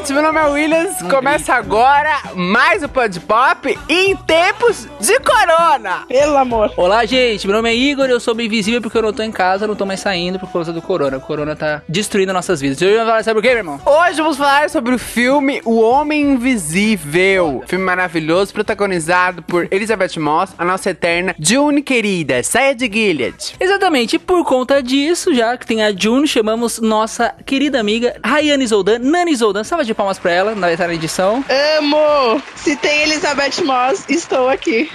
gente, meu nome é Williams. Começa agora mais o Pod Pop em tempos de corona. Pelo amor. Olá, gente. Meu nome é Igor. Eu sou invisível porque eu não tô em casa, não tô mais saindo por causa do corona. O corona tá destruindo nossas vidas. Hoje vamos falar sobre o quê, meu irmão? Hoje vamos falar sobre o filme O Homem Invisível. Filme maravilhoso, protagonizado por Elizabeth Moss, a nossa eterna June querida. Saia de Gilead. Exatamente. Por conta disso, já que tem a June, chamamos nossa querida amiga Rayane Zoldan, Nani Zoldan. Salva de palmas pra ela na na edição. Amo! Se tem Elizabeth Moss, estou aqui.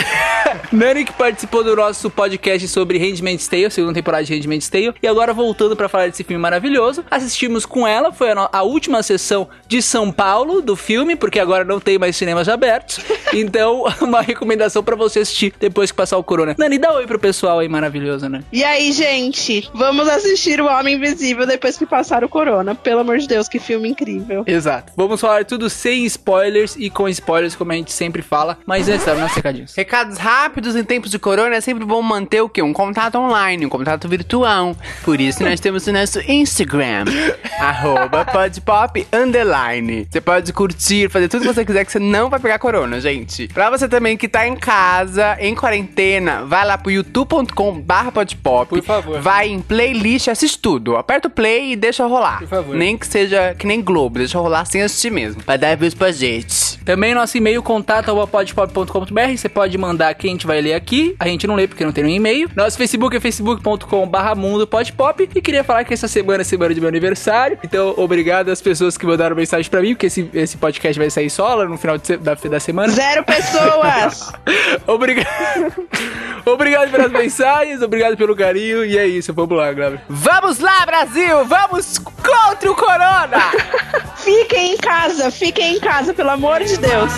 Nani que participou do nosso podcast sobre Handmaid's Tale, segunda temporada de Handmaid's Tale. E agora voltando pra falar desse filme maravilhoso. Assistimos com ela, foi a, a última sessão de São Paulo do filme, porque agora não tem mais cinemas abertos. Então, uma recomendação pra você assistir depois que passar o corona. Nani, dá oi pro pessoal aí maravilhoso, né? E aí, gente, vamos assistir O Homem Invisível depois que passar o corona. Pelo amor de Deus, que filme incrível. Exato. Vamos falar tudo sem spoilers e com spoilers, como a gente sempre fala. Mas antes, dá nossos recadinhos. Recados rápidos em tempos de corona é sempre bom manter o quê? Um contato online, um contato virtual. Por isso nós temos o nosso Instagram, arroba podpop underline. Você pode curtir, fazer tudo que você quiser que você não vai pegar corona, gente. Pra você também que tá em casa, em quarentena, vai lá pro youtube.com barra podpop. Por favor. Vai em playlist, assiste tudo. Aperta o play e deixa rolar. Por favor. Nem que seja que nem Globo, deixa rolar sem assistir mesmo. Vai dar views pra gente. Também nosso e-mail contato podpop.com.br. Você pode mandar que a gente vai ler aqui. A gente não lê porque não tem nenhum e-mail. Nosso Facebook é facebook.com barra mundo podpop. E queria falar que essa semana é semana de meu aniversário. Então, obrigado às pessoas que mandaram mensagem pra mim, porque esse, esse podcast vai sair só lá no final de da, da semana. Zero pessoas! Obrigado. obrigado pelas mensagens, obrigado pelo carinho. E é isso, vamos lá, galera. Vamos lá, Brasil! Vamos contra o corona! fiquem em casa, fiquem em casa, pelo amor de Deus.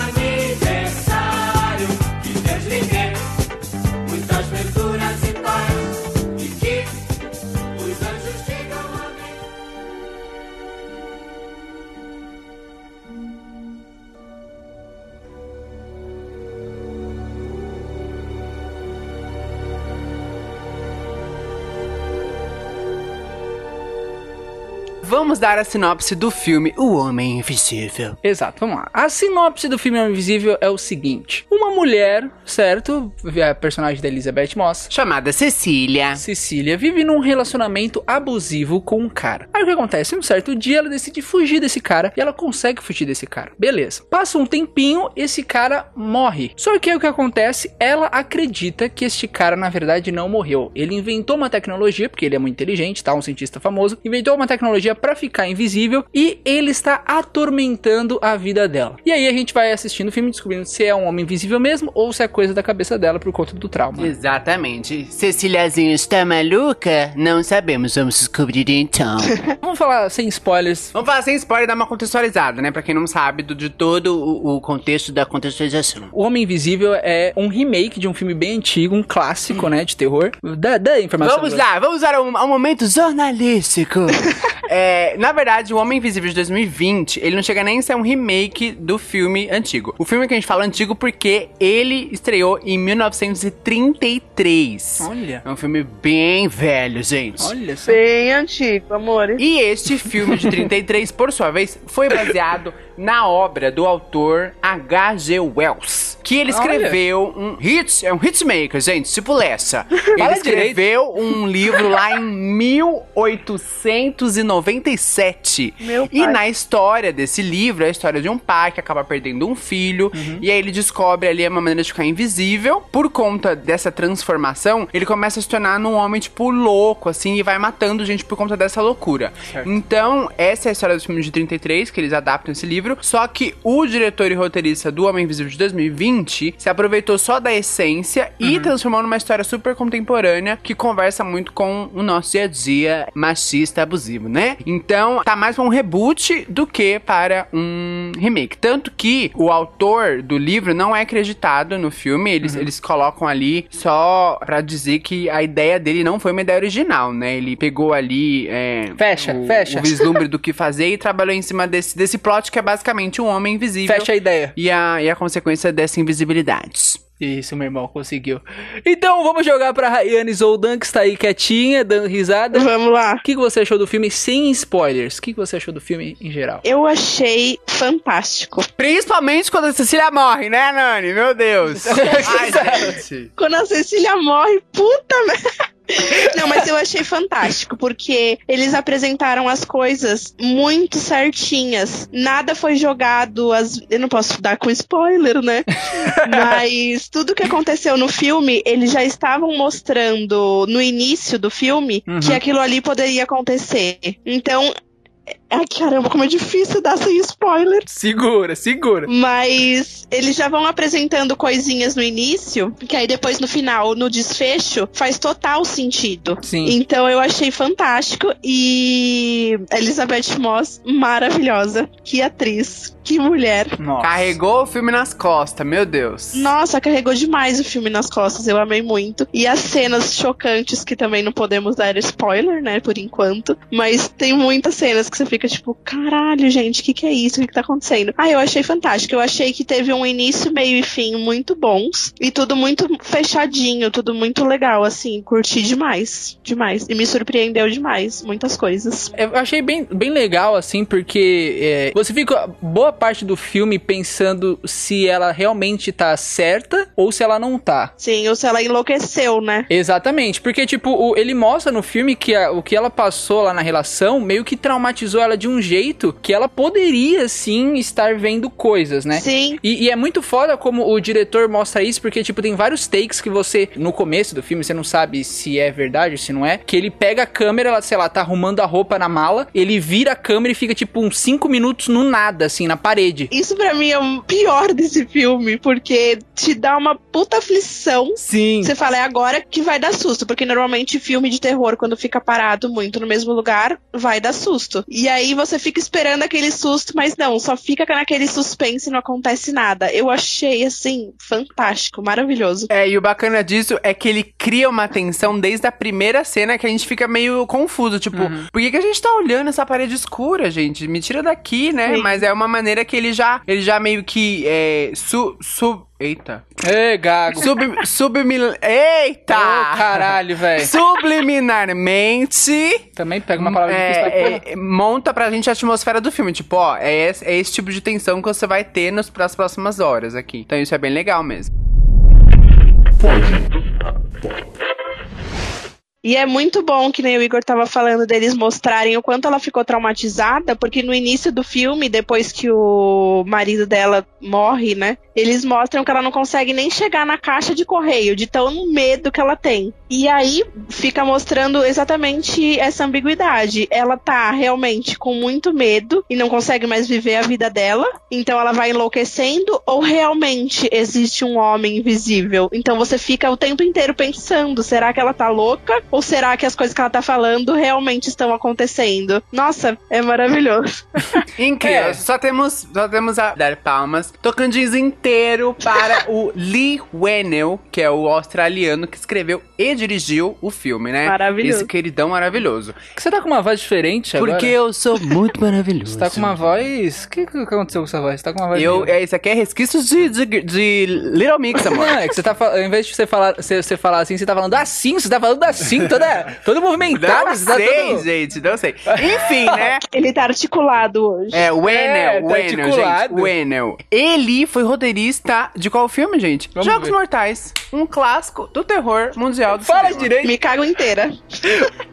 Vamos dar a sinopse do filme O Homem Invisível. Exato, vamos lá. A sinopse do filme Homem Invisível é o seguinte: Uma mulher, certo? A personagem da Elizabeth Moss. Chamada Cecília. Cecília vive num relacionamento abusivo com um cara. Aí o que acontece? Um certo dia ela decide fugir desse cara e ela consegue fugir desse cara. Beleza. Passa um tempinho, esse cara morre. Só que aí o que acontece? Ela acredita que este cara na verdade não morreu. Ele inventou uma tecnologia, porque ele é muito inteligente, tá? Um cientista famoso. Inventou uma tecnologia pra ficar invisível e ele está atormentando a vida dela. E aí a gente vai assistindo o filme descobrindo se é um homem invisível mesmo ou se é coisa da cabeça dela por conta do trauma. Exatamente. Ceciliazinha está maluca? Não sabemos, vamos descobrir então. Vamos falar sem spoilers. Vamos falar sem spoiler e dar uma contextualizada, né? Pra quem não sabe do, de todo o, o contexto da contextualização. O Homem Invisível é um remake de um filme bem antigo, um clássico, né, de terror. Dá, dá informação. Vamos lá, vamos usar um, um momento jornalístico. É, na verdade, O Homem Invisível de 2020, ele não chega nem a ser um remake do filme antigo. O filme que a gente fala antigo porque ele estreou em 1933. Olha. É um filme bem velho, gente. Olha só. Bem antigo, amores. E este filme de 33, por sua vez, foi baseado na obra do autor H.G. Wells. Que ele Olha. escreveu um hit, é um hitmaker, gente, tipo Lessa. Ele escreveu um livro lá em 1897. Meu E pai. na história desse livro, é a história de um pai que acaba perdendo um filho. E aí ele descobre ali uma maneira de ficar invisível. Por conta dessa transformação, ele começa a se tornar num homem, tipo, louco, assim, e vai matando gente por conta dessa loucura. Certo. Então, essa é a história do filme de 33, que eles adaptam esse livro. Só que o diretor e roteirista do Homem Invisível de 2020 se aproveitou só da essência e transformou numa história super contemporânea que conversa muito com o nosso dia a dia machista abusivo, né? Então, tá mais pra um reboot do que para um remake. Tanto que o autor do livro não é acreditado no filme, eles, eles colocam ali só pra dizer que a ideia dele não foi uma ideia original, né? Ele pegou ali. é, Fecha, o, fecha. o vislumbre do que fazer e trabalhou em cima desse, desse plot que é basicamente um homem invisível. Fecha a ideia. E a, e a consequência dessa invisibilidade. Isso, meu irmão, conseguiu. Então, vamos jogar pra Rayane Zoldan, que está aí quietinha, dando risada. Vamos lá. O que, que você achou do filme sem spoilers? O que, que você achou do filme em geral? Eu achei fantástico. Principalmente quando a Cecília morre, né, Nani? Meu Deus. Ai, gente. Quando a Cecília morre, puta merda. Não, mas eu achei fantástico, porque eles apresentaram as coisas muito certinhas. Nada foi jogado. As... Eu não posso dar com spoiler, né? Mas tudo que aconteceu no filme, eles já estavam mostrando no início do filme Uhum. que aquilo ali poderia acontecer. Então. Ai, caramba, como é difícil dar sem spoiler. Segura, segura. Mas eles já vão apresentando coisinhas no início, que aí depois no final, no desfecho, faz total sentido. Sim. Então eu achei fantástico e Elizabeth Moss maravilhosa. Que atriz, que mulher. Nossa. Carregou o filme nas costas, meu Deus. Nossa, carregou demais o filme nas costas, eu amei muito. E as cenas chocantes, que também não podemos dar spoiler, né, por enquanto. Mas tem muitas cenas que você fica tipo, caralho, gente, o que, que é isso? O que, que tá acontecendo? Ah, eu achei fantástico. Eu achei que teve um início, meio e fim muito bons. E tudo muito fechadinho, tudo muito legal, assim. Curti demais, demais. E me surpreendeu demais, muitas coisas. Eu achei bem, bem legal, assim, porque é, você fica boa parte do filme pensando se ela realmente tá certa ou se ela não tá. Sim, ou se ela enlouqueceu, né? Exatamente, porque, tipo, o- ele mostra no filme que a- o que ela passou lá na relação meio que traumatizou ela de um jeito que ela poderia, sim, estar vendo coisas, né? Sim. E, e é muito foda como o diretor mostra isso, porque, tipo, tem vários takes que você, no começo do filme, você não sabe se é verdade ou se não é, que ele pega a câmera, ela, sei lá, tá arrumando a roupa na mala, ele vira a câmera e fica, tipo, uns 5 minutos no nada, assim, na parede. Isso pra mim é o pior desse filme, porque te dá uma puta aflição. Sim. Você fala, é agora que vai dar susto, porque normalmente filme de terror, quando fica parado muito no mesmo lugar, vai dar susto. E aí você fica esperando aquele susto, mas não, só fica naquele suspense e não acontece nada. Eu achei, assim, fantástico, maravilhoso. É, e o bacana disso é que ele cria uma tensão desde a primeira cena que a gente fica meio confuso. Tipo, por que, que a gente tá olhando essa parede escura, gente? Me tira daqui, né? Sim. Mas é uma maneira que ele já, ele já meio que é, su, sub, eita. Ê, gago. Sub, submil, eita! Ô, caralho, velho. Subliminarmente Também pega uma palavra difícil pra é, é, monta pra gente a atmosfera do filme. Tipo, ó, é esse, é esse tipo de tensão que você vai ter nos, pras próximas horas aqui. Então isso é bem legal mesmo. E é muito bom que nem o Igor tava falando deles mostrarem o quanto ela ficou traumatizada, porque no início do filme, depois que o marido dela morre, né? Eles mostram que ela não consegue nem chegar na caixa de correio, de tão medo que ela tem. E aí fica mostrando exatamente essa ambiguidade. Ela tá realmente com muito medo e não consegue mais viver a vida dela, então ela vai enlouquecendo, ou realmente existe um homem invisível? Então você fica o tempo inteiro pensando: será que ela tá louca? Ou será que as coisas que ela tá falando realmente estão acontecendo? Nossa, é maravilhoso. Incrível. É. Só temos, só temos a dar palmas. Tocantins inteiro para o Lee Whannell, que é o australiano que escreveu e dirigiu o filme, né? Maravilhoso. Esse queridão maravilhoso. Que Você tá com uma voz diferente agora? Porque eu sou muito maravilhoso. Você tá com uma voz... O que, que aconteceu com essa voz? Você tá com uma voz... Eu, é, isso aqui é resquícios de, de, de Little Mix, amor. Não, é que você tá falando... Ao invés de você falar, você, você falar assim, você tá falando assim, você tá falando assim, toda, todo movimentado. Não tá sei, todo... gente, não sei. Enfim, né? Ele tá articulado hoje. É, o É, Enel, tá o Enel, articulado. gente. O Enel. Ele foi roteirista de qual filme, gente? Vamos Jogos ver. Mortais. Um clássico do terror mundial do Fala cinema. direito. Me cago inteira.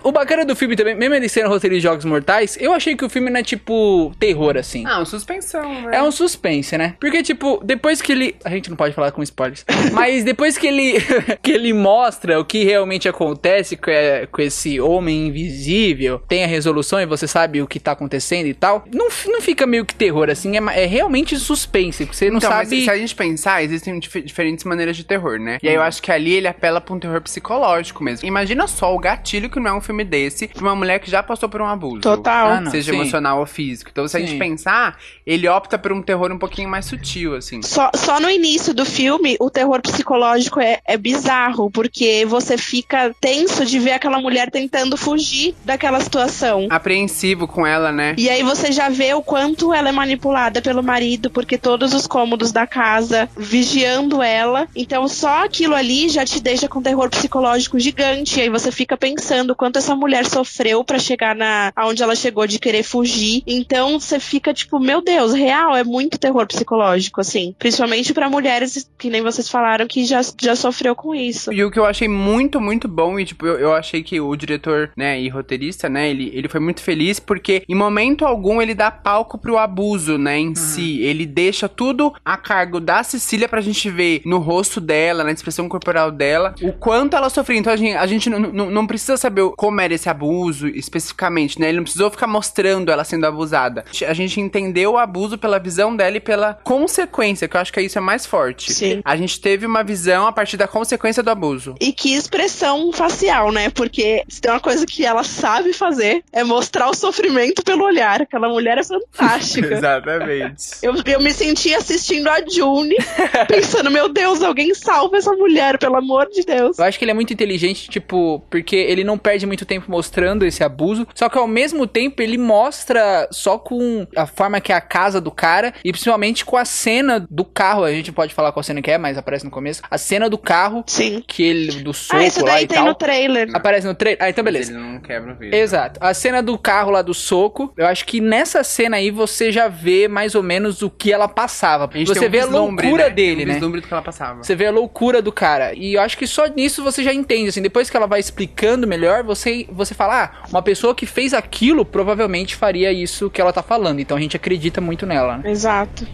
O bacana do filme também, mesmo ele sendo roteiro de Jogos Mortais, eu achei que o filme não é tipo terror, assim. Ah, uma suspensão, né? É um suspense, né? Porque, tipo, depois que ele. A gente não pode falar com spoilers. mas depois que ele. que ele mostra o que realmente acontece com, é, com esse homem invisível, tem a resolução e você sabe o que tá acontecendo e tal. Não, não fica meio que terror, assim. É, é realmente suspense. porque Você não Então, mas sabe. se a gente pensar, existem dif- diferentes maneiras de terror, né? E aí eu acho que ali ele apela pra um terror psicológico mesmo. Imagina só o gatilho que não é um filme desse de uma mulher que já passou por um abuso. Total. Ah. Seja Sim. emocional ou físico. Então, se a gente pensar, ele opta por um terror um pouquinho mais sutil, assim. Só, só no início do filme, o terror psicológico é, é bizarro, porque você fica tenso de ver aquela mulher tentando fugir daquela situação. Apreensivo com ela, né? E aí você já vê o quanto ela é manipulada pelo marido, porque todos os cômodos da casa vigiando ela. Então só aquilo ali já te deixa com terror psicológico gigante. E aí você fica pensando o quanto essa mulher sofreu pra chegar na aonde ela chegou de querer fugir. Então você fica tipo, meu Deus, real, é muito terror psicológico assim, principalmente pra mulheres que nem vocês falaram que já já sofreu com isso. E o que eu achei muito, muito bom, e tipo, eu, eu achei que o diretor, né, e roteirista, né, ele, ele foi muito feliz porque em momento algum ele dá palco pro abuso, né, em si. Ele deixa tudo a cargo da Cecília pra gente ver no rosto dela, na expressão corporal dela, o quanto ela sofreu. Então a gente, a gente não, precisa saber como era esse abuso especificamente, né, ele não precisou ficar mostrando ela sendo abusada. A gente entendeu o abuso pela visão dela e pela consequência, que eu acho que isso é mais forte. Sim. A gente teve uma visão a partir da consequência do abuso. E que expressão facial, né? Porque se tem uma coisa que ela sabe fazer é mostrar o sofrimento pelo olhar. Aquela mulher é fantástica. Exatamente. Eu, eu me senti assistindo a June, pensando, meu Deus, alguém salva essa mulher, pelo amor de Deus. Eu acho que ele é muito inteligente, tipo, porque ele não perde muito tempo mostrando esse abuso, só que ao mesmo tempo ele mostra só com a forma que é a casa do cara e principalmente com a cena do carro. A gente pode falar qual cena que é, mas aparece no começo. A cena do carro Sim. que ele do soco Ah, isso lá daí e tem tal. no trailer. Aparece no trailer. Ah, então beleza. Ele não quebra o vidro. Exato. A cena do carro lá do soco, eu acho que nessa cena aí você já vê mais ou menos o que ela passava. A gente Você tem um vê a loucura né? dele, um né? do que ela passava. Você vê a loucura do cara. E eu acho que só nisso você já entende, assim. Depois que ela vai explicando melhor, você, você fala, ah, uma pessoa que fez aquilo provavelmente faria isso que ela tá falando. Então a gente acredita muito nela, né? Exato.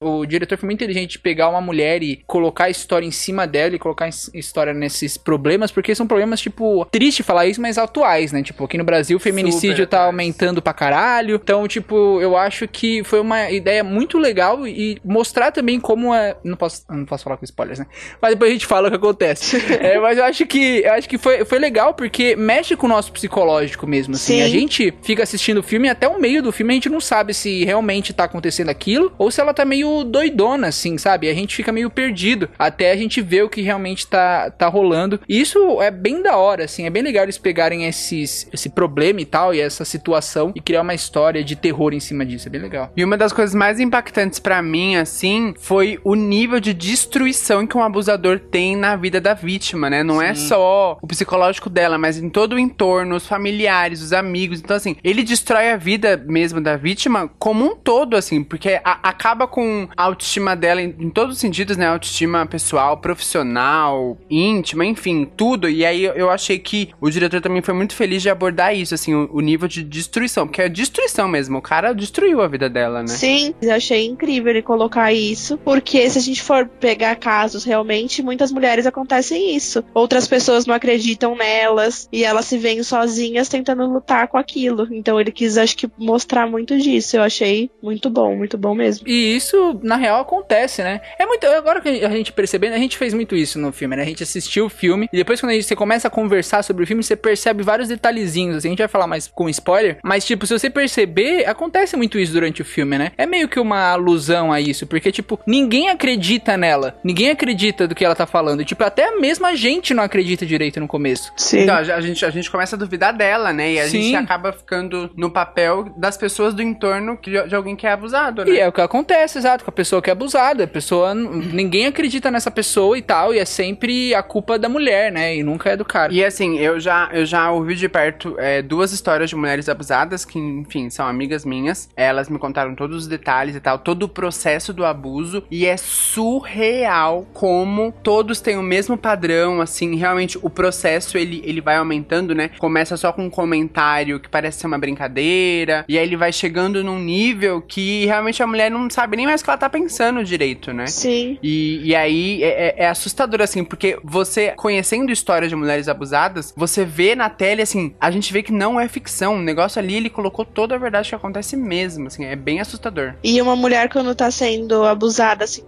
O diretor foi muito inteligente de pegar uma mulher e colocar a história em cima dela e colocar a his- história nesses problemas, porque são problemas, tipo, triste falar isso, mas atuais, né? Tipo, aqui no Brasil o feminicídio Super tá aumentando pra caralho. Então, tipo, eu acho que foi uma ideia muito legal e mostrar também como é. Não posso, não posso falar com spoilers, né? Mas depois a gente fala o que acontece. É, mas eu acho que eu acho que foi, foi legal porque mexe com o nosso psicológico mesmo. Assim. Sim. A gente fica assistindo o filme e até o meio do filme a gente não sabe se realmente tá acontecendo aquilo ou se ela tá meio doidona, assim, sabe? A gente fica meio perdido até a gente ver o que realmente tá, tá rolando. E isso é bem da hora, assim. É bem legal eles pegarem esses, esse problema e tal, e essa situação e criar uma história de terror em cima disso. É bem legal. E uma das coisas mais impactantes pra mim, assim, foi o nível de destruição que um abusador tem na vida da vítima, né? Não é só o psicológico dela, mas em todo o entorno, os familiares, os amigos. Então, assim, ele destrói a vida mesmo da vítima como um todo, assim, porque a- acaba com a autoestima dela em, em todos os sentidos, né? Autoestima pessoal, profissional, íntima, enfim, tudo. E aí eu achei que o diretor também foi muito feliz de abordar isso, assim, o, o nível de destruição, porque é destruição mesmo. O cara destruiu a vida dela, né? Sim, eu achei incrível ele colocar isso, porque se a gente for pegar casos realmente, muitas mulheres acontecem isso. Outras pessoas não acreditam nelas e elas se veem sozinhas tentando lutar com aquilo. Então ele quis, acho que, mostrar muito disso. Eu achei muito bom, muito bom mesmo. E isso, na real, acontece, né? É muito. Agora que a gente percebendo, a gente fez muito isso no filme, né? A gente assistiu o filme e depois, quando a gente, você começa a conversar sobre o filme, você percebe vários detalhezinhos. Assim, a gente vai falar mais com spoiler, mas, tipo, se você perceber, acontece muito isso durante o filme, né? É meio que uma alusão a isso, porque, tipo, ninguém acredita nela. Ninguém acredita do que ela tá falando. Tipo, até mesmo a gente não acredita direito no começo. Sim. Então, a a gente, a gente começa a duvidar dela, né? E a Sim. gente acaba ficando no papel das pessoas do entorno que- de alguém que é abusado, né? E é o que acontece, exato, com a pessoa que é abusada. A pessoa, ninguém acredita nessa pessoa e tal, e é sempre a culpa da mulher, né? E nunca é do cara. E assim, eu já, eu já ouvi de perto é, duas histórias de mulheres abusadas, que, enfim, são amigas minhas. Elas me contaram todos os detalhes e tal, todo o processo do abuso. E é surreal como todos têm o mesmo padrão, assim, realmente o processo ele, ele vai aumentando, né? Começa só com um comentário que parece ser uma brincadeira, e aí ele vai chegando num nível que realmente a mulher não sabe nem mais tá pensando direito, né? Sim. E, e aí é, é- é assustador, assim, porque você, conhecendo histórias de mulheres abusadas, você vê na tela, assim, a gente vê que não é ficção. O negócio ali, ele colocou toda a verdade que acontece mesmo, assim, é bem assustador. E uma mulher quando tá sendo abusada assim,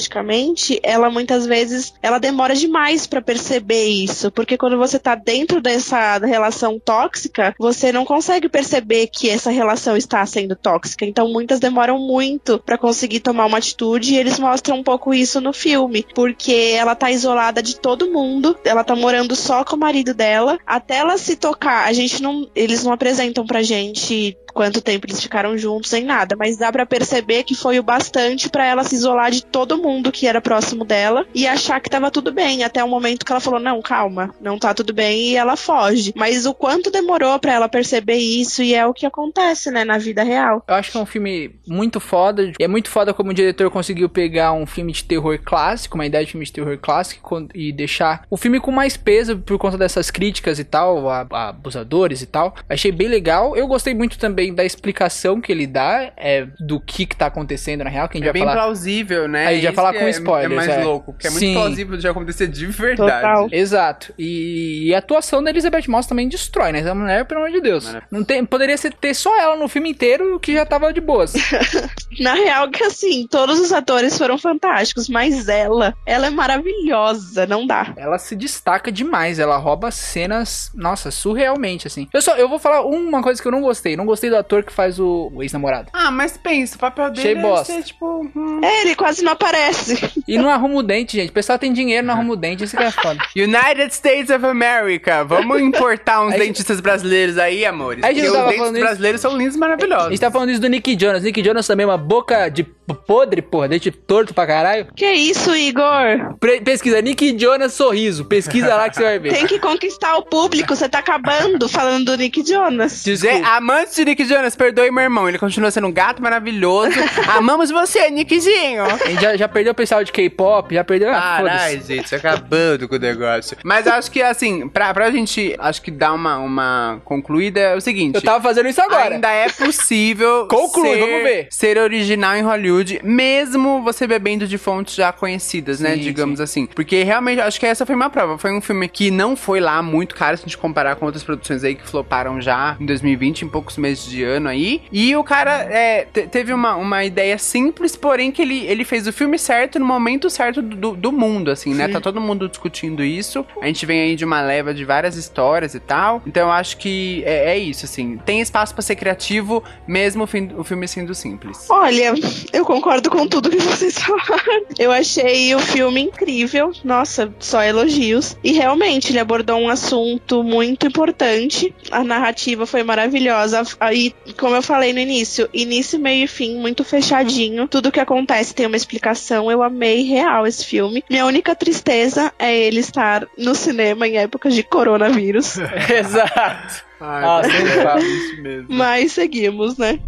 psicologicamente, ela muitas vezes ela demora demais pra perceber isso, porque quando você tá dentro dessa relação tóxica, você não consegue perceber que essa relação está sendo tóxica. Então muitas demoram muito pra conseguir tomar uma atitude e eles mostram um pouco isso no filme, porque ela tá isolada de todo mundo, ela tá morando só com o marido dela, até ela se tocar, a gente não, eles não apresentam pra gente quanto tempo eles ficaram juntos nem nada, mas dá pra perceber que foi o bastante pra ela se isolar de todo mundo que era próximo dela e achar que tava tudo bem, até o momento que ela falou: "Não, calma, não tá tudo bem" e ela foge. Mas o quanto demorou pra ela perceber isso e é o que acontece, né, na vida real. Eu acho que é um filme muito foda. É muito foda como o diretor conseguiu pegar um filme de terror clássico, uma ideia de filme de terror clássico, e deixar o filme com mais peso por conta dessas críticas e tal, a, a abusadores e tal. Achei bem legal. Eu gostei muito também da explicação que ele dá é, do que, que tá acontecendo na real, que a gente É vai bem falar. plausível, né? Aí já falar que com é- spoilers, É mais é. louco, porque é muito Sim. plausível de acontecer de verdade. Total. Exato. E, e a atuação da Elizabeth Moss também destrói, né? Essa mulher, pelo amor de Deus. Maravilha. Não tem, poderia ser, ter só ela no filme inteiro que já tava de boas. Na real que assim, todos os atores foram fantásticos, mas ela, ela é maravilhosa, não dá. ela se destaca demais. Ela rouba cenas, nossa, surrealmente, assim. Eu só, eu vou falar uma coisa que eu não gostei. Não gostei do ator que faz o, o ex-namorado. Ah, mas pensa, o papel dele Achei é bosta. ser, tipo... hum. É, ele quase não aparece. E não arruma o dente, gente. O pessoal tem dinheiro, não arruma o dente. Isso que é foda. United States of America. Vamos importar uns Aí- dentistas brasileiros aí, amores. Aí a gente Porque os dentistas isso. brasileiros são lindos e A maravilhosos. gente tá falando isso do Nick Jonas. Nick Jonas também é uma boca de podre, porra. Dente torto pra caralho. Que isso, Igor? Pre- pesquisa Nick Jonas sorriso. Pesquisa lá que você vai ver. Tem que conquistar o público, você tá acabando falando do Nick Jonas. Dizer, amantes de Nick Jonas, perdoe meu irmão. Ele continua sendo um gato maravilhoso. Amamos você, Nickzinho. A gente já, já perdeu o pessoal de K-pop, já perdeu. Ah, Caralho, gente, acabando com o negócio. Mas acho que, assim, pra, pra gente, acho que dar uma, uma concluída é o seguinte. Eu tava fazendo isso agora. Ainda é possível Conclui, ser, vamos ver. ser original em Hollywood, mesmo você bebendo de fontes já conhecidas, né? Sim, Digamos assim. Porque realmente, acho que essa foi uma prova. Foi um filme que não foi lá muito caro se a gente comparar com outras produções aí que floparam já em 2020, em poucos meses de ano aí. E o cara é, te- teve uma, uma ideia simples, porém que ele, ele fez o filme certo no momento certo do, do mundo, assim, né? Tá todo mundo discutindo isso. A gente vem aí de uma leva de várias histórias e tal. Então eu acho que é, é isso, assim. Tem espaço pra ser criativo, mesmo o, fim- o filme sendo simples. Olha, eu concordo com tudo que vocês falaram. Eu achei o filme incrível. Nossa, só elogios. E realmente, ele abordou um assunto muito importante. A narrativa foi maravilhosa. Aí, como eu falei no início, início, meio e fim, muito fechadinho. Tudo que acontece tem uma explicação. Eu amei real esse filme. Minha única tristeza é ele estar no cinema em épocas de coronavírus. Exato. Ai, Ah, falo. isso mesmo. Mas seguimos, né?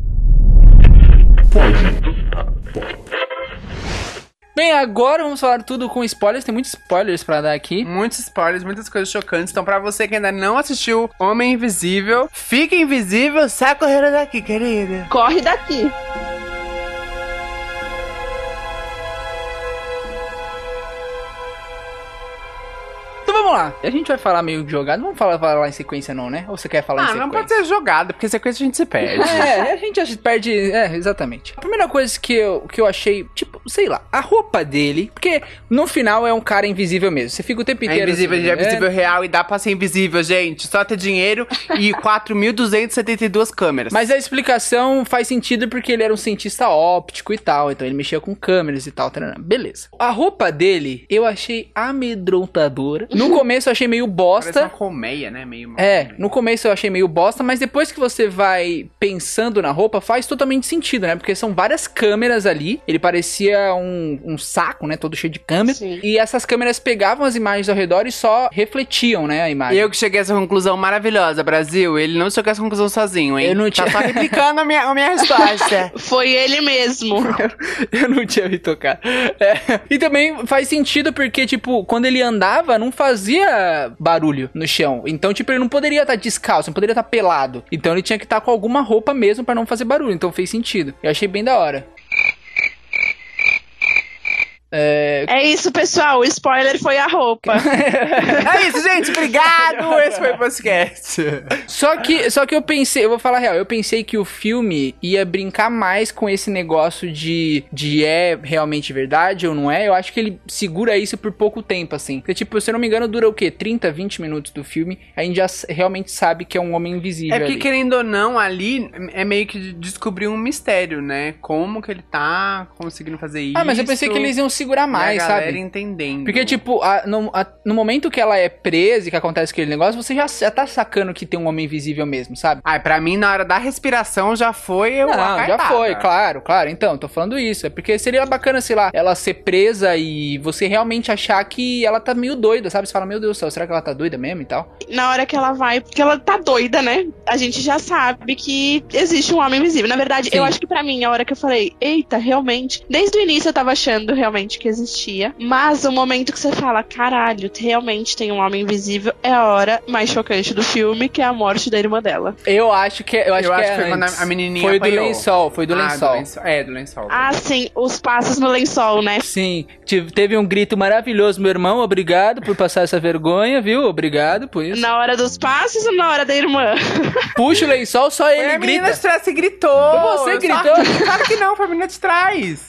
Bem, agora vamos falar tudo com spoilers. Tem muitos spoilers pra dar aqui. Muitos spoilers, muitas coisas chocantes. Então, pra você que ainda não assistiu Homem Invisível, fica invisível, sai correndo daqui, querida. Corre daqui. Vamos lá. A gente vai falar meio jogado. Não vamos falar, falar em sequência, não, né? Ou você quer falar em Ah, sequência? não pode ser jogado, porque sequência a gente se perde. É, a gente perde. É, exatamente. A primeira coisa que eu, que eu achei, tipo, sei lá, a roupa dele. Porque no final é um cara invisível mesmo. Você fica o tempo É inteiro. invisível, assim, é né? invisível real e dá pra ser invisível, gente. Só ter dinheiro e 4.272 câmeras. Mas a explicação faz sentido porque ele era um cientista óptico e tal, então ele mexia com câmeras e tal, beleza. A roupa dele eu achei amedrontadora. No começo eu achei meio Parece uma bosta. colmeia, né? Meio É, no começo eu achei meio bosta, mas depois que você vai pensando na roupa, faz totalmente sentido, né? Porque são várias câmeras ali. Ele parecia um, um saco, né? Todo cheio de câmeras. Sim. E essas câmeras pegavam as imagens ao redor e só refletiam, né? A imagem. Eu que cheguei a essa conclusão maravilhosa, Brasil. Ele não chegou a essa conclusão sozinho, hein? Eu não Tá tinha- só replicando a minha, a minha resposta. Foi ele mesmo. Eu não tinha me tocado. É. E também faz sentido porque, tipo, quando ele andava, não fazia barulho no chão. Então, tipo, ele não poderia estar descalço, não poderia estar pelado. Então ele tinha que estar com alguma roupa mesmo pra não fazer barulho. Então fez sentido. Eu achei bem da hora. É... É isso, pessoal. O spoiler foi a roupa. É isso, gente. Obrigado. Esse foi o podcast. Só que, só que eu pensei, eu vou falar a real, eu pensei que o filme ia brincar mais com esse negócio de, de é realmente verdade ou não é. Eu acho que ele segura isso por pouco tempo, assim. Porque, tipo, se eu não me engano, dura o quê? 30, 20 minutos do filme. A gente já realmente sabe que é um homem invisível. É porque, ali. querendo ou não, ali é meio que descobrir um mistério, né? Como que ele tá conseguindo fazer isso. Ah, mas eu pensei que eles iam segurar mais, e a galera sabe? entendendo. Porque, tipo, a- no, a- no momento que ela é presa e que acontece aquele negócio, você já, já tá sacando que tem um homem invisível mesmo, sabe? Ai, pra mim, na hora da respiração, já foi eu Não, já foi, claro, claro. Então, tô falando isso. É porque seria bacana, sei lá, ela ser presa e você realmente achar que ela tá meio doida, sabe? Você fala, meu Deus do céu, será que ela tá doida mesmo e tal? Na hora que ela vai, porque ela tá doida, né? A gente já sabe que existe um homem invisível. Na verdade, Sim. eu acho que pra mim, a hora que eu falei, eita, realmente. Desde o início eu tava achando realmente que existia. Mas o momento que você fala, caralho, realmente tem um homem invisível, é a hora mais chocante do filme, que é a morte da irmã dela. Eu acho que, eu acho Eu que, acho é que foi quando a- a menininha Foi do apanhou. lençol, foi do Ah, lençol. É, do lençol. Ah, sim, os passos no lençol, né? Sim, teve um grito maravilhoso, meu irmão, obrigado por passar essa vergonha, viu? Obrigado por isso. Na hora dos passos ou na hora da irmã? Puxa o lençol, só Foi ele a menina grita. de trás, você gritou. Foi você gritou? só- Claro que não, foi a menina de trás.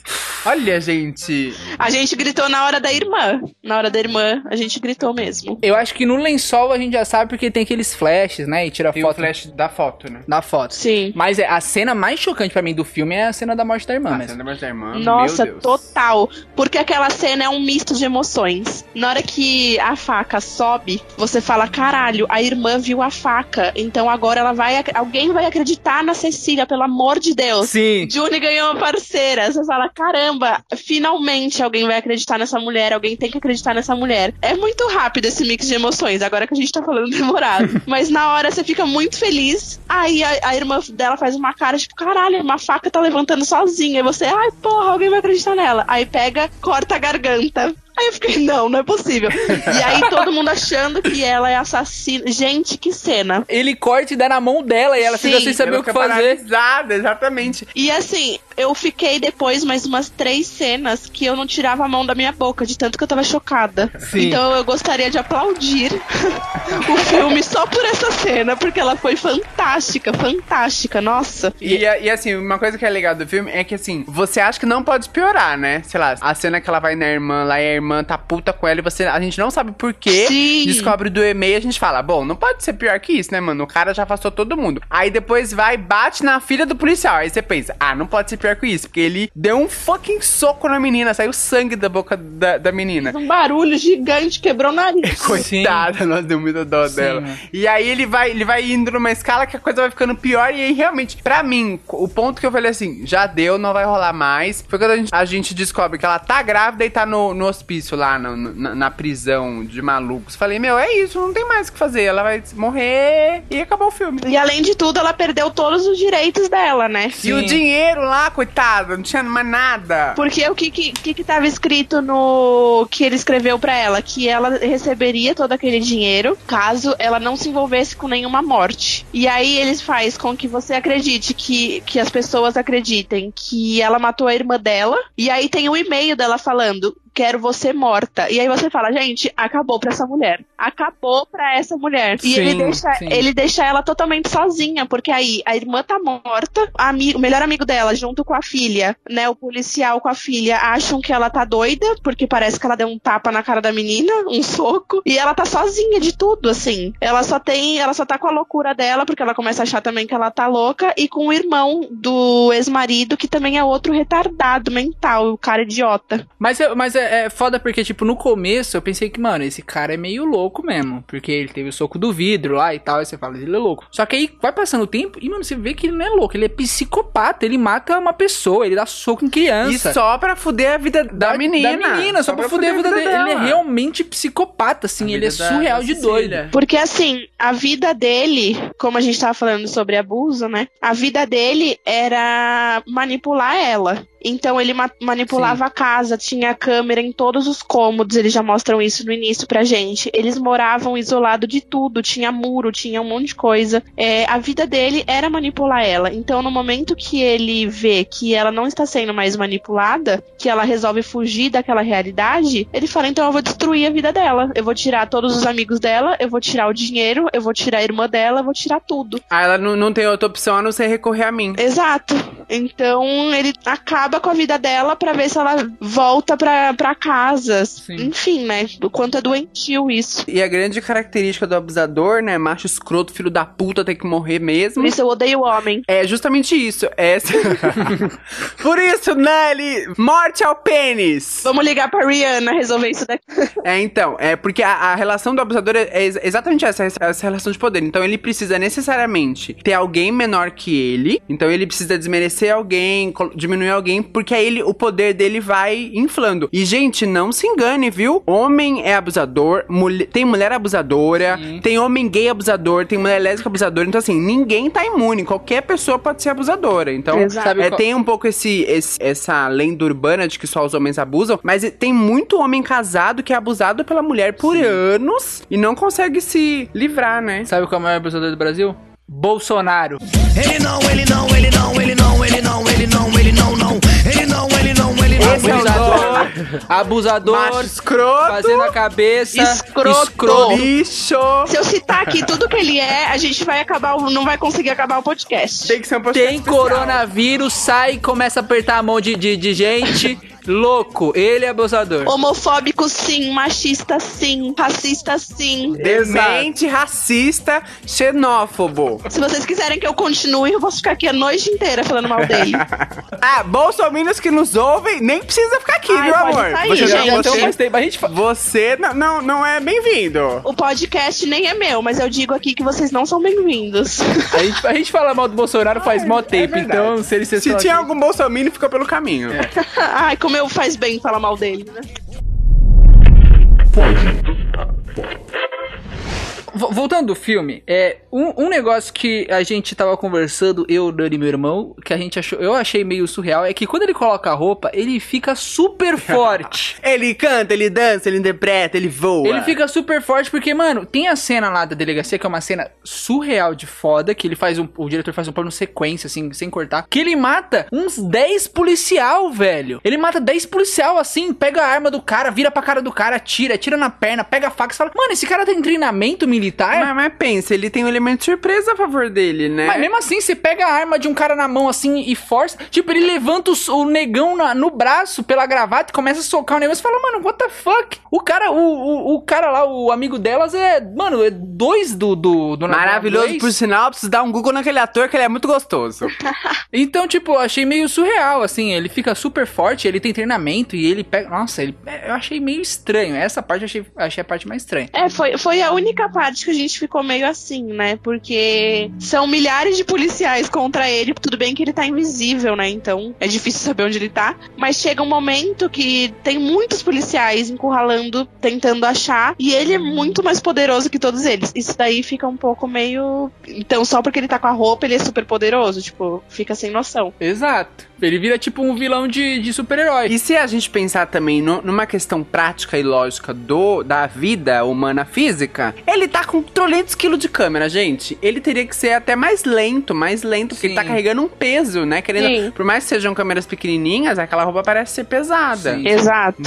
Olha, gente. A gente gritou na hora da irmã. Na hora da irmã, a gente gritou mesmo. Eu acho que no lençol a gente já sabe porque tem aqueles flashes, né? E tira Tem o foto flash da foto, né? da foto. Sim. Mas é, a cena mais chocante pra mim do filme é a cena da morte da irmã Ah, mesmo. você lembra da irmã? Nossa, Meu Deus. total. Porque aquela cena é um misto de emoções. Na hora que a faca sobe, você fala: caralho, a irmã viu a faca. Então agora ela vai. Alguém vai acreditar na Cecília, pelo amor de Deus. Sim. Juni ganhou uma parceira. Você fala: caramba, finalmente alguém vai acreditar nessa mulher. Alguém tem que acreditar nessa mulher. É muito rápido esse mix de emoções. Agora que a gente tá falando demorado. Mas na hora você fica muito feliz. Aí a, a irmã dela faz uma cara tipo: caralho, uma faca tá levantando sozinha. E você, ai porra, alguém vai acreditar nela. Aí pega, corta a garganta. Aí eu fiquei, não, não é possível. E aí todo mundo achando que ela é assassina. Gente, que cena. Ele corta e dá na mão dela e ela Sim, fica sem saber Ela o que fazer. paralisada, exatamente. E assim, eu fiquei depois mais umas três cenas que eu não tirava a mão da minha boca, de tanto que eu tava chocada. Sim. Então eu gostaria de aplaudir o filme só por essa cena, porque ela foi fantástica, fantástica, nossa. E, e assim, uma coisa que é legal do filme é que assim, você acha que não pode piorar, né? Sei lá, a cena que ela vai na irmã lá e a irmã tá puta com ela e você, a gente não sabe por quê. Sim. Descobre do e-mail e a gente fala, bom, não pode ser pior que isso, né, mano? O cara já afastou todo mundo. Aí depois vai, bate na filha do policial. Aí você pensa, ah, não pode ser pior que isso, porque ele deu um fucking soco na menina, saiu sangue da boca da, da menina. Um barulho gigante, quebrou o nariz. Coitada, nós deu muita dó Sim, dela. mano. E aí ele vai, ele vai indo numa escala que a coisa vai ficando pior. E aí, realmente, pra mim, o ponto que eu falei assim, já deu, não vai rolar mais. Foi quando a gente, a gente descobre que ela tá grávida e tá no, no hospício lá, no- na, na prisão de malucos. Falei, meu, é isso, não tem mais o que fazer. Ela vai morrer e acabou o filme. E além de tudo, ela perdeu todos os direitos dela, né? E o dinheiro lá, coitada, não tinha mais nada. Porque o que que, que que tava escrito no que ele escreveu pra ela? Que ela receberia todo aquele dinheiro caso ela não se envolvesse com nenhuma morte. E aí eles faz com que você acredite que, que as pessoas acreditem que ela matou a irmã dela. E aí tem um e-mail dela falando. Quero você morta. E aí você fala, gente, acabou pra essa mulher. Acabou pra essa mulher. E Sim, ele deixa, sim. ele deixa ela totalmente sozinha, porque aí a irmã tá morta, ami- o melhor amigo dela, junto com a filha, né? O policial com a filha, acham que ela tá doida, porque parece que ela deu um tapa na cara da menina, um soco, e ela tá sozinha de tudo, assim. Ela só tem, ela só tá com a loucura dela, porque ela começa a achar também que ela tá louca, e com o irmão do ex-marido, que também é outro retardado mental, o cara idiota. Mas, mas é, é foda porque, tipo, no começo eu pensei que, mano, esse cara é meio louco mesmo. Porque ele teve o soco do vidro lá e tal. Aí você fala, ele é louco. Só que aí vai passando o tempo e, mano, você vê que ele não é louco. Ele é psicopata. Ele mata uma pessoa. Ele dá soco em E criança. só pra fuder a vida da, menina. Da menina, só, pra fuder a vida dele. Ele é realmente psicopata, assim. A Ele é vida da- surreal da de doido. Porque assim, a vida dele, como a gente tava falando sobre abuso, né? A vida dele era manipular ela. Então ele ma- manipulava a casa, tinha câmera em todos os cômodos, eles já mostram isso no início pra gente. Eles moravam isolado de tudo, tinha muro, tinha um monte de coisa. É, a vida dele era manipular ela. Então, no momento que ele vê que ela não está sendo mais manipulada, que ela resolve fugir daquela realidade, ele fala: então eu vou destruir a vida dela. Eu vou tirar todos os amigos dela, eu vou tirar o dinheiro, eu vou tirar a irmã dela, eu vou tirar tudo. Ah, ela não, não tem outra opção a não ser recorrer a mim. Exato. Então ele acaba com a vida dela pra ver se ela volta pra, pra casa. Sim. Enfim, né? O quanto é doentio isso. E a grande característica do abusador, né? Macho escroto, filho da puta, tem que morrer mesmo. Por isso eu odeio o homem. É justamente isso. Essa... Por isso, Nelly, morte ao pênis. Vamos ligar pra Rihanna resolver isso daqui. É, então, é porque a, a relação do abusador é, é ex- exatamente essa, essa, relação de poder. Então ele precisa necessariamente ter alguém menor que ele. Então ele precisa desmerecer alguém, diminuir alguém, porque aí ele, o poder dele vai inflando. E, gente, não se engane, viu? Homem é abusador, mulher, tem mulher abusadora, Sim. tem homem gay abusador, tem mulher lésbica abusadora. Então, assim, ninguém tá imune. Qualquer pessoa pode ser abusadora. Então, Exato. Sabe é, tem um pouco esse, esse- essa lenda urbana de que só os homens abusam, mas tem muito homem casado que é abusado pela mulher por anos e não consegue se livrar, né? Sabe qual é o maior abusador do Brasil? Bolsonaro. Ele não, ele não, ele não, ele não, ele não, ele não, ele Abusador. Macho escroto, Fazendo a cabeça. Escroto. lixo. Se eu citar aqui tudo que ele é, a gente vai acabar, o- não vai conseguir acabar o podcast. Tem que ser um podcast Tem especial. coronavírus, sai e começa a apertar a mão de, de, de gente. Louco, ele é abusador. Homofóbico sim, machista sim, racista sim. Demente, racista, xenófobo. Se vocês quiserem que eu continue, eu posso ficar aqui a noite inteira falando mal dele. Ah, bolsominions que nos ouvem, nem precisa ficar aqui, Ai, viu, pode amor? sair, você, gente. não, Então você, faz tempo, a gente você não, não, não é bem-vindo. O podcast nem é meu, mas eu digo aqui que vocês não são bem-vindos. A gente, a gente fala mal do Bolsonaro faz mó É tempo, verdade. então se ele se Se tinha algum bolsominion, ficou pelo caminho. Ai, como eu faz bem falar mal dele, né? Vo- Voltando do filme, é um, um negócio que a gente tava conversando, eu, Dani e meu irmão, que a gente achou, eu achei meio surreal, é que quando ele coloca a roupa, ele fica super forte. Ele canta, ele dança, ele interpreta, ele voa. Ele fica super forte porque, mano, tem a cena lá da delegacia que é uma cena surreal de foda, que ele faz um, o diretor faz um plano sequência, assim, sem cortar, que ele mata uns 10 policial, velho. Ele mata 10 policial, assim, pega a arma do cara, vira pra cara do cara, atira, atira na perna, pega a faca e fala, mano, esse cara tem treinamento militar? Mas, mas pensa, ele tem um elemento de surpresa a favor dele, né? Mas mesmo assim, você pega a arma de um cara na mão assim e força. Tipo, ele levanta o, o negão na- no braço pela gravata e começa a socar o negócio e fala, mano, what the fuck? O cara, o, o, o cara lá, o amigo delas é. Mano, é dois do. do, do Maravilhoso, dois. por sinal, preciso dar um Google naquele ator que ele é muito gostoso. Então, tipo, eu achei meio surreal, assim. Ele fica super forte, ele tem treinamento e ele pega. Nossa, ele, eu achei meio estranho. Essa parte eu achei, achei a parte mais estranha. É, foi, foi a única parte que a gente ficou meio assim, né? Porque são milhares de policiais contra ele. Tudo bem que ele tá invisível, né? Então é difícil saber onde ele tá. Mas chega um momento que tem muitos policiais encurralando, tentando achar. E ele é muito mais poderoso que todos eles. Isso daí fica um pouco meio. Então, só porque ele tá com a roupa, ele é super poderoso. Tipo, fica sem noção. Exato. Ele vira tipo um vilão de, de super-herói. E se a gente pensar também no- numa questão prática e lógica do, da vida humana física, ele tá com 300 quilos de câmera, gente. Ele teria que ser até mais lento, mais lento, porque ele tá Sim. carregando um peso, né? Querendo, Sim. por mais que sejam câmeras pequenininhas, aquela roupa parece ser pesada. Sim. Exato.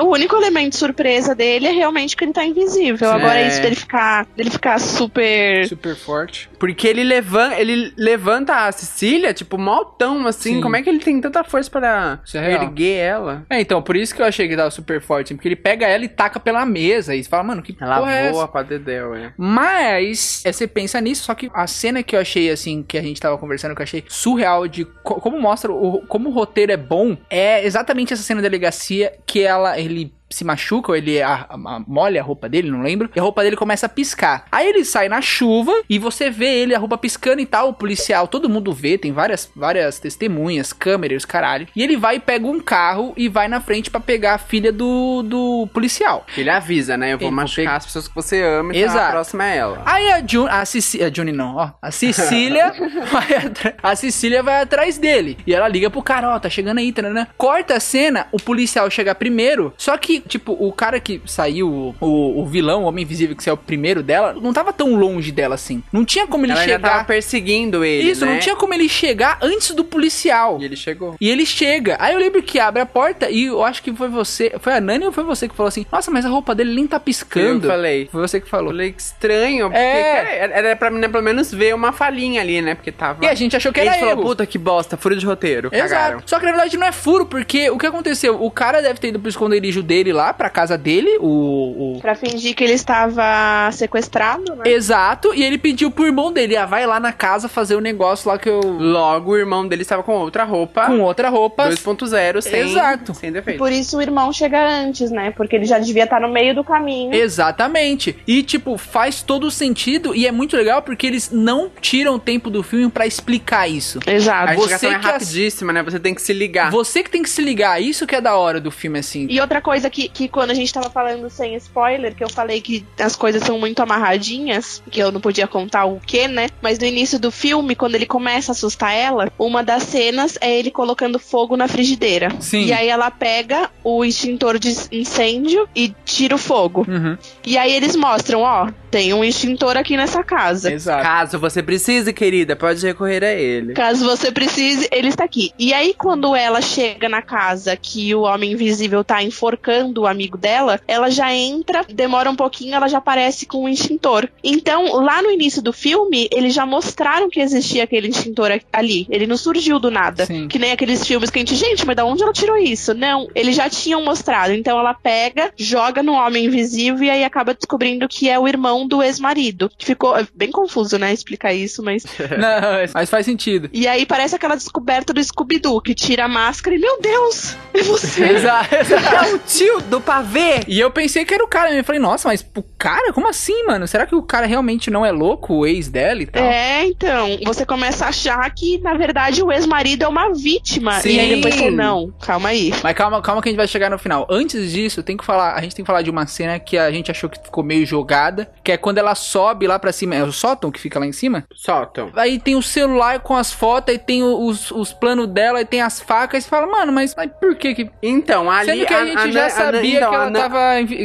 O único elemento surpresa dele é realmente que ele tá invisível. Sim. Agora, É. isso dele ficar, dele ficar super. Super forte. Porque ele levanta, ele levanta a Cecília, tipo, maltão, assim. Sim. Como é que ele tem tanta força pra Isso é erguer ela? É, então, por isso que eu achei que tava super forte, porque ele pega ela e taca pela mesa e fala, mano, que Ela porra é voa essa? com a É. Mas, é, você pensa nisso, só que a cena que eu achei, assim, que a gente tava conversando, que eu achei surreal de co- como mostra, o, como o roteiro é bom, é exatamente essa cena da delegacia que ela, ele se machuca, ou ele a, a- molha a roupa dele, não lembro. E a roupa dele começa a piscar. Aí ele sai na chuva e você vê ele, a roupa piscando e tal. O policial, todo mundo vê, tem várias, várias testemunhas, câmeras, caralho. E ele vai e pega um carro e vai na frente pra pegar a filha do, do policial. Ele avisa, né? Eu vou Ele machucar pega- as pessoas que você ama, então Exato. a próxima é ela. Aí a June, a Cecília, a June não, ó, a Cecília a Cecília vai atrás dele e ela liga pro cara, ó, tá chegando aí, né? Corta a cena, o policial chega primeiro, só que, tipo, o cara que saiu, o, o vilão, o homem invisível que saiu primeiro dela, não tava tão longe dela assim. Não tinha como ele ela ainda tava chegar. perseguindo ele, Isso, né? não tinha como ele chegar antes do policial. E ele chegou. E ele chega. Aí eu lembro que abre a porta e eu acho que foi você. Foi a Nani ou foi você que falou assim? Nossa, mas a roupa dele nem tá piscando. Eu falei. Foi você que falou. Falei que estranho, porque É. cara, era pra mim né, pelo menos ver uma falhinha ali, né? Porque tava. E a gente achou que E a era gente falou, puta que bosta, furo de roteiro. Cagaram. Exato. Só que na verdade não é furo, porque o que aconteceu? O cara deve ter ido pro esconderijo dele lá, pra casa dele, o. o- Pra fingir que ele estava sequestrado, né? Exato, e ele pediu pro irmão dele, ah, vai lá na casa fazer o negócio lá que eu. Logo, o irmão dele estava com outra roupa. Com outra roupa. 2.0, sem, Exato. sem defeito. Por isso o irmão chega antes, né? Porque ele já devia estar no meio do caminho. Exatamente. E, tipo, faz todo sentido e é muito legal porque eles não tiram tempo do filme pra explicar isso. A Exato. explicação você é rapidíssima, né? Você tem que se ligar. Você que tem que se ligar, isso que é da hora do filme, assim. E outra coisa que, que quando a gente tava falando sem spoiler, que eu falei que as coisas são muito amarradinhas, que eu não podia contar o que, né? Mas no início do filme, quando ele começa a assustar ela, uma das cenas é ele colocando fogo na frigideira. Sim. E aí ela pega o extintor de incêndio e tira o fogo. Uhum. E aí eles mostram, ó, tem um extintor aqui nessa casa. Exato. Caso você precise, querida, pode recorrer a ele. Caso você precise, ele está aqui. E aí, quando ela chega na casa que o homem invisível tá enforcando o amigo dela, ela já entra, demora um pouquinho, ela já aparece com um extintor. Então, lá no início do filme, eles já mostraram que existia aquele extintor ali. Ele não surgiu do nada. Sim. Que nem aqueles filmes que a gente, gente, mas da onde ela tirou isso? Não, eles já tinham mostrado. Então ela pega, joga no homem invisível e aí acaba descobrindo que é o irmão do ex-marido. Que ficou é bem confuso, né, explicar isso, mas Não, mas faz sentido. e aí parece aquela descoberta do Scooby-Doo, que tira a máscara e, meu Deus, é você. Exato, exato. É o tio do pavê! E eu pensei que era o cara. Eu falei, nossa, mas o cara? Como assim, mano? Será que o cara realmente não é louco, o ex dela e tal? É, então, você começa a achar que, na verdade, o ex-marido é uma vítima. E aí depois você, Sim. não, calma aí. Mas calma, calma que a gente vai chegar no final. Antes disso, tem que falar, a gente tem que falar de uma cena que a gente achou que ficou meio jogada, que é quando ela sobe lá pra cima, é o sótão que fica lá em cima? Sótão. Aí tem o celular com as fotos, aí tem os, os planos dela, aí tem as facas, e você fala, mano, mas, mas por que que... Então, ali. Sendo que a, gente já Na- sabia então, que, ela a tava,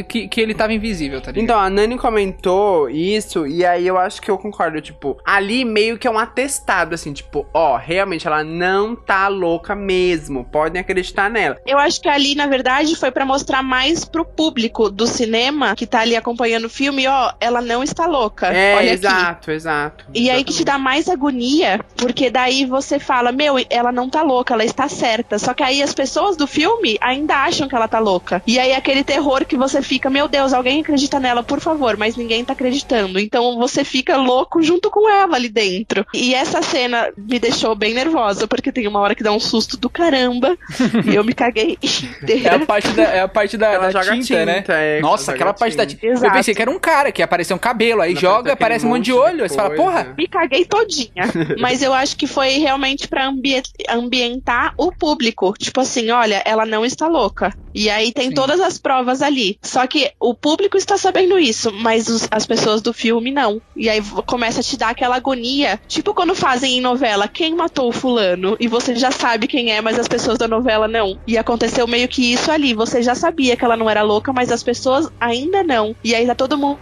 que, que ele tava invisível, tá ligado? Então, a Nani comentou isso, e aí eu acho que eu concordo, tipo, ali meio que é um atestado, assim, tipo, ó, realmente ela não tá louca mesmo, podem acreditar nela. Eu acho que ali, na verdade, foi pra mostrar mais pro público do cinema que tá ali acompanhando o filme, ó, ela não está louca. É, Olha aqui. exato, exato. E aí que te dá mais agonia, porque daí você fala, meu, ela não tá louca, ela está certa. Só que aí as pessoas do filme ainda acham que ela tá louca. E aí aquele terror que você fica, meu Deus, alguém acredita nela, por favor, mas ninguém tá acreditando. Então você fica louco junto com ela ali dentro. E essa cena me deixou bem nervosa, porque tem uma hora que dá um susto do caramba. e eu me caguei É inteira. a parte da, é a parte da, Ela da joga tinta, tinta, né? é, Nossa, ela aquela parte da tinta. tinta. Eu Exato. pensei que era um cara que apareceu um cabelo, aí Ela joga, aparece um monte de olho, aí você fala, porra, me caguei todinha. Mas eu acho que foi realmente pra ambi- ambientar o público. Tipo assim, olha, ela não está louca. E aí tem Sim. todas as provas ali. Só que o público está sabendo isso, mas os- as pessoas do filme não. E aí começa a te dar aquela agonia. Tipo quando fazem em novela, quem matou o fulano? E você já sabe quem é, mas as pessoas da novela não. E aconteceu meio que isso ali. Você já sabia que ela não era louca, mas as pessoas ainda não. E aí tá todo mundo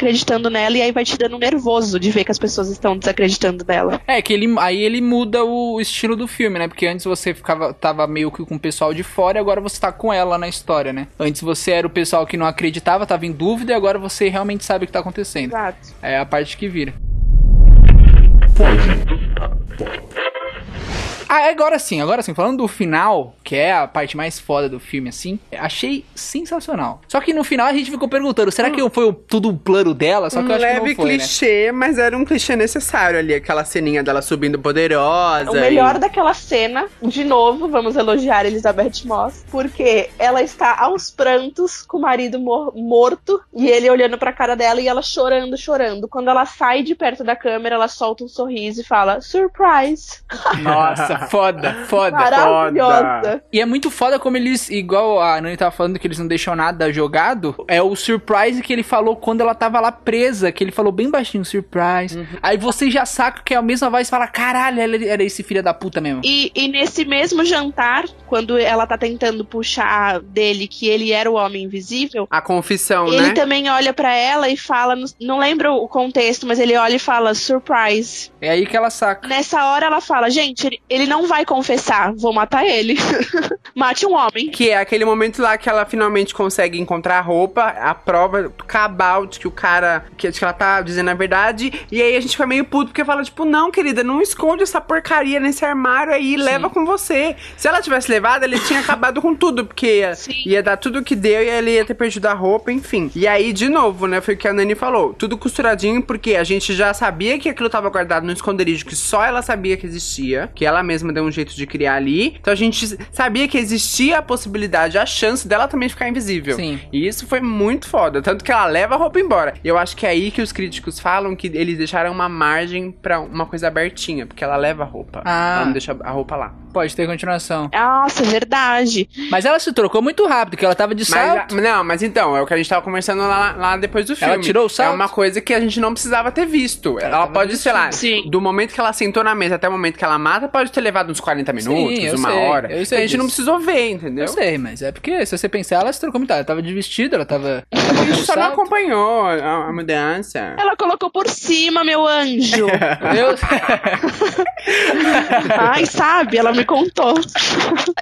desacreditando nela, e aí vai te dando nervoso de ver que as pessoas estão desacreditando nela. É, que ele, aí ele muda o estilo do filme, né? Porque antes você ficava, tava meio que com o pessoal de fora e agora você tá com ela na história, né? Antes você era o pessoal que não acreditava, tava em dúvida e agora você realmente sabe o que tá acontecendo. Exato. É a parte que vira. Ah, agora sim, agora sim, falando do final, que é a parte mais foda do filme, assim, achei sensacional. Só que no final a gente ficou perguntando, será que foi tudo um plano dela? Só que um eu acho que leve não foi, né? clichê, mas era um clichê necessário ali. Aquela ceninha dela subindo poderosa. O melhor e- daquela cena, de novo, vamos elogiar Elizabeth Moss, porque ela está aos prantos com o marido mor- morto e ele olhando pra cara dela e ela chorando, chorando. Quando ela sai de perto da câmera, ela solta um sorriso e fala: Surprise! Nossa, foda, foda. Maravilhosa! E é muito foda como eles, igual a Nani tava falando que eles não deixam nada jogado, é o surprise que ele falou quando ela tava lá presa, que ele falou bem baixinho, surprise. Uhum. Aí você já saca que é a mesma voz e fala, caralho, ela era esse filho da puta mesmo. E, e nesse mesmo jantar, quando ela tá tentando puxar dele que ele era o homem invisível, A confissão, ele né? também olha pra ela e fala, não- lembro o contexto, mas ele olha e fala surprise. É aí que ela saca. Nessa hora ela fala, gente, ele, ele não vai confessar, vou matar ele. Mate um homem. Que é aquele momento lá que ela finalmente consegue encontrar a roupa, a prova cabal de que o cara. Que, de que ela tá dizendo a verdade. E aí a gente fica meio puto porque fala, tipo, não, querida, não esconde essa porcaria nesse armário aí, leva com você. Se ela tivesse levado, ele tinha acabado com tudo, porque ia, Sim. ia dar tudo que deu e ele ia ter perdido a roupa, enfim. E aí, de novo, né, foi o que a Nani falou. Tudo costuradinho, porque a gente já sabia que aquilo tava guardado no esconderijo que só ela sabia que existia, que ela mesma deu um jeito de criar ali. Então a gente sabia que existia a possibilidade, a chance dela também ficar invisível. Sim. E isso foi muito foda, tanto que ela leva a roupa embora. E eu acho que é aí que os críticos falam que eles deixaram uma margem pra uma coisa abertinha, porque ela leva a roupa. Ah. Ela não deixa a roupa lá. Pode ter continuação. Nossa, é verdade. Mas ela se trocou muito rápido, que ela tava de Mas, salto. a- não, mas então, é o que a gente tava conversando lá, lá depois do filme. Ela tirou o salto? É uma coisa que a gente não precisava ter visto. Ela, tava pode, sei lá, Sim. do momento que ela sentou na mesa até o momento que ela mata, pode ter levado uns 40 minutos, eu uma sei, hora. eu sei Então a gente não disso. precisou ver, entendeu? Eu sei, mas é porque se você pensar, ela se trocou muito. Ela tava de vestido, ela tava. ela tava A gente só não acompanhou a, a mudança. Ela colocou por cima, meu anjo. Eu... Ai, sabe? Ela me contou.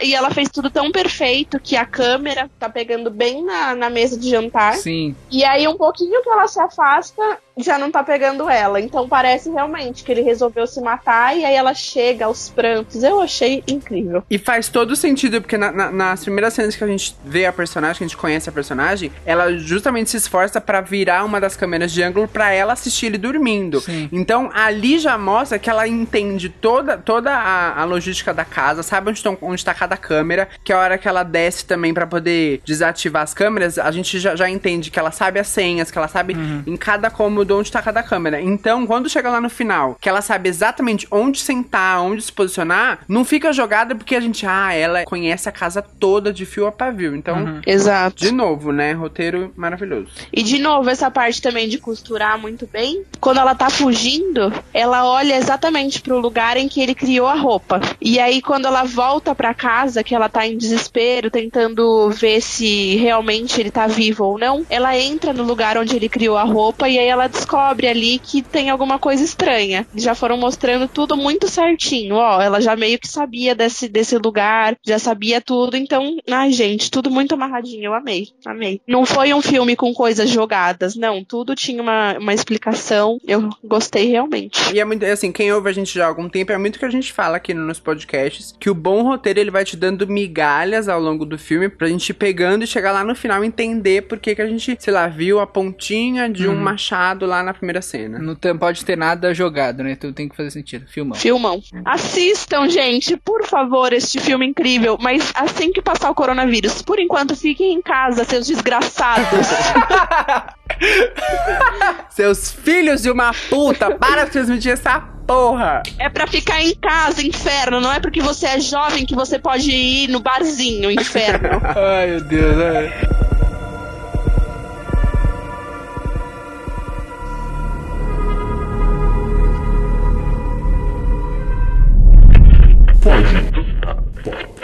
e ela fez tudo tão perfeito que a câmera tá pegando bem na, na mesa de jantar. Sim. E aí, um pouquinho que ela se afasta, já não tá pegando ela. Então parece realmente que ele resolveu se matar e aí ela chega aos prantos. Eu achei incrível. E faz todo sentido, porque na- na- nas primeiras cenas que a gente vê a personagem, que a gente conhece a personagem, ela justamente se esforça pra virar uma das câmeras de ângulo pra ela assistir ele dormindo. Sim. Então ali já mostra que ela entende toda, toda a, a logística da casa, sabe onde, tão, onde tá cada câmera, que a hora que ela desce também pra poder desativar as câmeras, a gente já, já entende que ela sabe as senhas, que ela sabe em cada cômodo onde tá cada câmera. Então, quando chega lá no final, que ela sabe exatamente onde sentar, onde se posicionar, não fica jogada porque a gente, ah, ela conhece a casa toda de fio a pavio. Então, Exato. de novo, né? Roteiro maravilhoso. E de novo, essa parte também de costurar muito bem. Quando ela tá fugindo, ela olha exatamente pro lugar em que ele criou a roupa. E aí, quando ela volta pra casa, que ela tá em desespero, tentando ver se realmente ele tá vivo ou não, ela entra no lugar onde ele criou a roupa e aí ela descobre ali que tem alguma coisa estranha. Já foram mostrando tudo muito certinho, ó. Ela já meio que sabia desse, desse lugar, já sabia tudo. Então, ai, gente, tudo muito amarradinho. Eu amei, amei. Não foi um filme com coisas jogadas, não. Tudo tinha uma, uma explicação. Eu gostei realmente. E é muito, assim, quem ouve a gente já há algum tempo, é muito o que a gente fala aqui nos podcasts, que o bom roteiro, ele vai te dando migalhas ao longo do filme, pra gente ir pegando e chegar lá no final e entender por que que a gente, sei lá, viu a pontinha de um machado lá na primeira cena. Não tem- pode ter nada jogado, né? Tudo tem que fazer sentido. Filmão. Filmão. Assistam, gente, por favor, este filme incrível. Mas assim que passar o coronavírus, por enquanto, fiquem em casa, seus desgraçados. Seus filhos de uma puta, para de transmitir essa porra! é pra ficar em casa, inferno. Não é porque você é jovem que você pode ir no barzinho, inferno. Ai, meu Deus. ai. Thank you.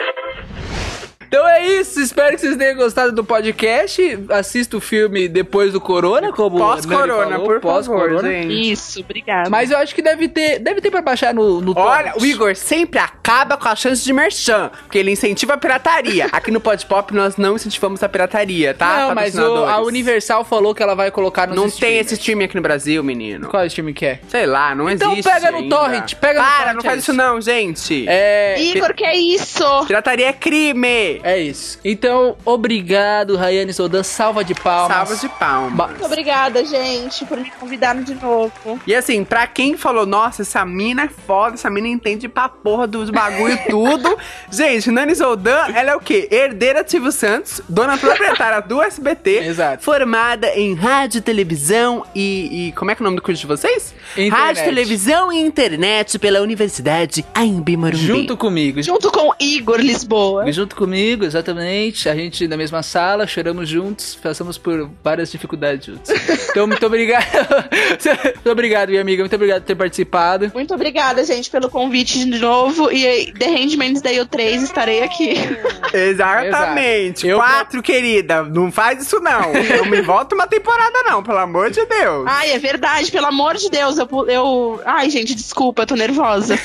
Então é isso, espero que vocês tenham gostado do podcast. Assista o filme depois do Corona, como Pós-corona, por favor, pós-corona. gente. Isso, obrigada. Mas eu acho que deve ter, deve ter pra baixar no, no Olha, torrent. o Igor sempre acaba com a chance de merchan, porque ele incentiva a pirataria. Aqui no Pod Pop nós não incentivamos a pirataria, tá? Não, mas o- a Universal falou que ela vai colocar nos Não tem esse streaming aqui no Brasil, menino. Qual stream que é? Sei lá, não Então existe. pega no ainda. torrent, pega no Para, torrent, não é faz isso. isso não, gente. É. Igor, que é isso? Pirataria é crime. É isso. Então, obrigado, Rayane Soldan. Salva de palmas. Salvas de palmas. Ba- Muito obrigada, gente, por me convidarem de novo. E assim, pra quem falou, nossa, essa mina é foda, essa mina entende pra porra dos bagulho tudo. Gente, Nani Zoldan, ela é o quê? Herdeira de Silvio Santos, dona proprietária do SBT. Exato. Formada em rádio, televisão e, e- Como é que é o nome do curso de vocês? Internet. Rádio, televisão e internet pela Universidade Aimbi Morumbi. Junto comigo. Junto com Igor Lisboa. Junto comigo, exatamente. A gente na mesma sala, choramos juntos, passamos por várias dificuldades juntos. Então, muito obrigado. muito obrigado, minha amiga. Muito obrigado por ter participado. Muito obrigada, gente, pelo convite de novo. E The Handmaid's Tale 3 estarei aqui. Exatamente. Exato. Eu- Quatro, querida. Não faz isso, não. Não me volta uma temporada, não, pelo amor de Deus. Ai, é verdade, pelo amor de Deus. Eu, eu... Ai, gente, desculpa, eu tô nervosa.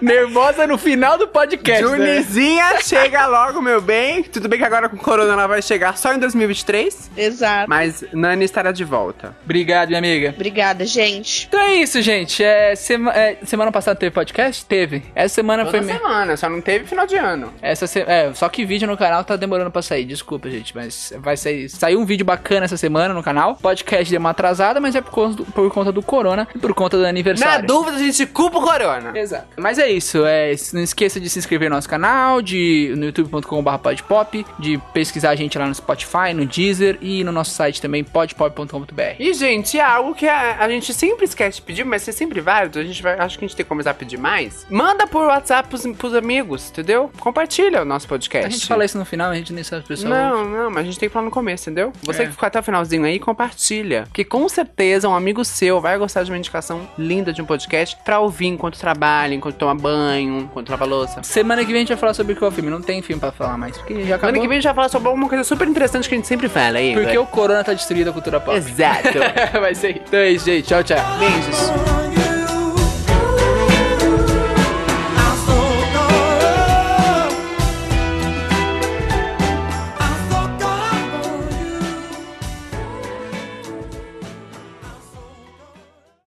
Nervosa no final do podcast. né? Junizinha, chega logo, meu bem. Tudo bem que agora com o Corona ela vai chegar só em 2023. Exato. Mas Nani estará de volta. Obrigado, minha amiga. Obrigada, gente. Então é isso, gente. É, sema- é, semana passada teve podcast? Teve. Essa semana foi. Toda me- semana, só não teve final de ano. Essa se... É, só que vídeo no canal tá demorando pra sair. Desculpa, gente. Mas vai sair. Saiu um vídeo bacana essa semana no canal. Podcast deu uma atrasada, mas é por conta do, por conta do Corona e por conta do Na aniversário. dúvida, a gente culpa o Corona. Exato. Mas é isso. É, não esqueça de se inscrever no nosso canal, de no youtube.com.br podpop, de pesquisar a gente lá no Spotify, no Deezer e no nosso site também, podpop.com.br. E, gente, é algo que a, a gente sempre esquece de pedir, mas é sempre válido. A gente vai, acho que a gente tem que começar a pedir mais. Manda por WhatsApp pros, pros amigos, entendeu? Compartilha o nosso podcast. A gente fala isso no final, a gente nem sabe as pessoas. Não, não, mas a gente tem que falar no começo, entendeu? Você É. que ficou até o finalzinho aí, compartilha. Que com certeza um amigo seu vai gostar de uma indicação linda de um podcast pra ouvir enquanto trabalha, enquanto toma banho, enquanto lava louça. Semana que vem a gente vai falar sobre qual filme. Não tem filme pra falar mais, porque já acabou. Semana que vem a gente vai falar sobre uma coisa super interessante que a gente sempre fala aí. Porque o Corona tá destruindo a cultura pop. Exato. vai ser. Então é isso, gente. Tchau, tchau. Beijos.